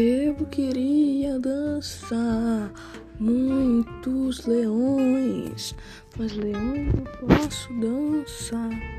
Eu queria dançar muitos leões, mas leão não posso dançar.